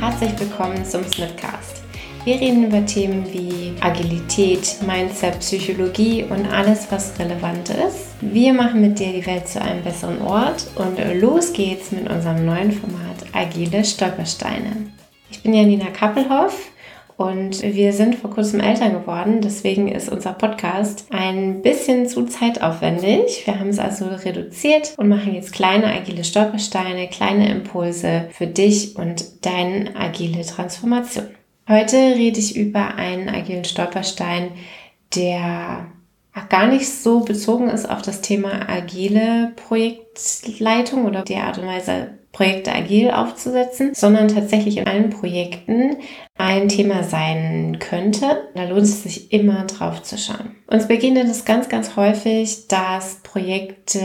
herzlich willkommen zum Snipcast. Wir reden über Themen wie Agilität, Mindset, Psychologie und alles, was relevant ist. Wir machen mit dir die Welt zu einem besseren Ort und los geht's mit unserem neuen Format Agile Stolpersteine. Ich bin Janina Kappelhoff und wir sind vor kurzem Eltern geworden, deswegen ist unser Podcast ein bisschen zu zeitaufwendig. Wir haben es also reduziert und machen jetzt kleine agile Stolpersteine, kleine Impulse für dich und deine agile Transformation. Heute rede ich über einen agilen Stolperstein, der gar nicht so bezogen ist auf das Thema agile Projektleitung oder die Art und Weise, Projekte agil aufzusetzen, sondern tatsächlich in allen Projekten ein Thema sein könnte. Da lohnt es sich immer drauf zu schauen. Uns begegnet es ganz, ganz häufig, dass Projekte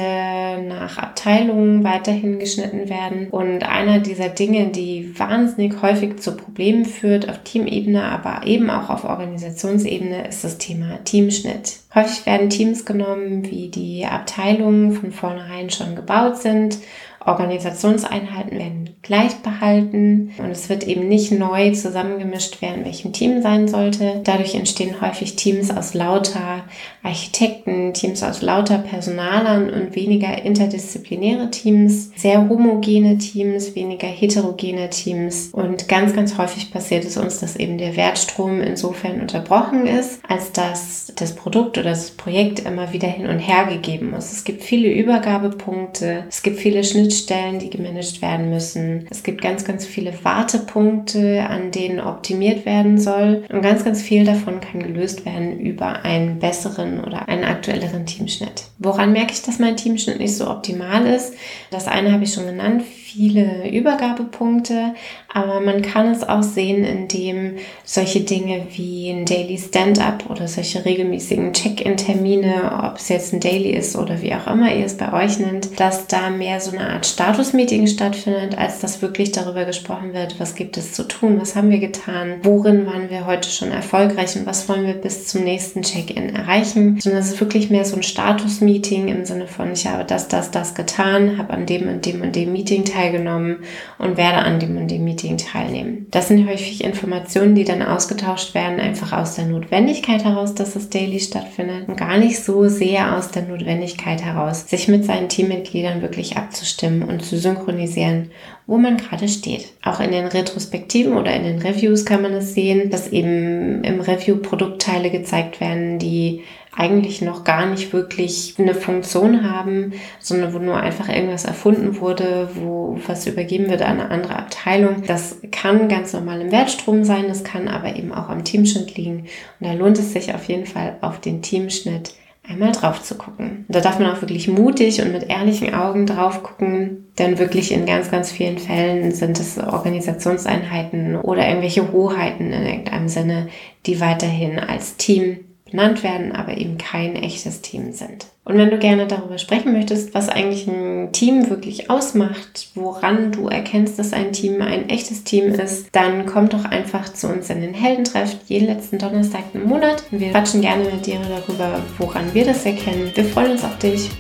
nach Abteilungen weiterhin geschnitten werden. Und einer dieser Dinge, die wahnsinnig häufig zu Problemen führt auf Teamebene, aber eben auch auf Organisationsebene, ist das Thema Teamschnitt. Häufig werden Teams genommen, wie die Abteilungen von vornherein schon gebaut sind Organisationseinheiten werden gleich behalten und es wird eben nicht neu zusammengemischt, wer in welchem Team sein sollte. Dadurch entstehen häufig Teams aus lauter Architekten, Teams aus lauter Personalern und weniger interdisziplinäre Teams, sehr homogene Teams, weniger heterogene Teams und ganz, ganz häufig passiert es uns, dass eben der Wertstrom insofern unterbrochen ist, als dass das Produkt oder das Projekt immer wieder hin und her gegeben muss. Es gibt viele Übergabepunkte, es gibt viele Schnittstellen Schnittstellen, die gemanagt werden müssen. Es gibt ganz, ganz viele Wartepunkte, an denen optimiert werden soll. Und ganz, ganz viel davon kann gelöst werden über einen besseren oder einen aktuelleren Teamschnitt. Woran merke ich, dass mein Teamschnitt nicht so optimal ist? Das eine habe ich schon genannt viele Übergabepunkte, aber man kann es auch sehen, indem solche Dinge wie ein Daily Stand-up oder solche regelmäßigen Check-in-Termine, ob es jetzt ein Daily ist oder wie auch immer ihr es bei euch nennt, dass da mehr so eine Art Status-Meeting stattfindet, als dass wirklich darüber gesprochen wird, was gibt es zu tun, was haben wir getan, worin waren wir heute schon erfolgreich und was wollen wir bis zum nächsten Check-in erreichen, sondern es ist wirklich mehr so ein Status-Meeting im Sinne von, ich habe das, das, das getan, habe an dem und dem und dem Meeting teilgenommen und werde an dem und dem Meeting teilnehmen. Das sind häufig Informationen, die dann ausgetauscht werden, einfach aus der Notwendigkeit heraus, dass das Daily stattfindet und gar nicht so sehr aus der Notwendigkeit heraus, sich mit seinen Teammitgliedern wirklich abzustimmen und zu synchronisieren, wo man gerade steht. Auch in den Retrospektiven oder in den Reviews kann man es sehen, dass eben im Review Produktteile gezeigt werden, die eigentlich noch gar nicht wirklich eine Funktion haben, sondern wo nur einfach irgendwas erfunden wurde, wo was übergeben wird an eine andere Abteilung. Das kann ganz normal im Wertstrom sein, das kann aber eben auch am Teamschnitt liegen. Und da lohnt es sich auf jeden Fall auf den Teamschnitt einmal drauf zu gucken. Da darf man auch wirklich mutig und mit ehrlichen Augen drauf gucken, denn wirklich in ganz, ganz vielen Fällen sind es Organisationseinheiten oder irgendwelche Hoheiten in irgendeinem Sinne, die weiterhin als Team benannt werden, aber eben kein echtes Team sind. Und wenn du gerne darüber sprechen möchtest, was eigentlich ein Team wirklich ausmacht, woran du erkennst, dass ein Team ein echtes Team ist, dann komm doch einfach zu uns in den Heldentreff jeden letzten Donnerstag im Monat. Wir quatschen gerne mit dir darüber, woran wir das erkennen. Wir freuen uns auf dich.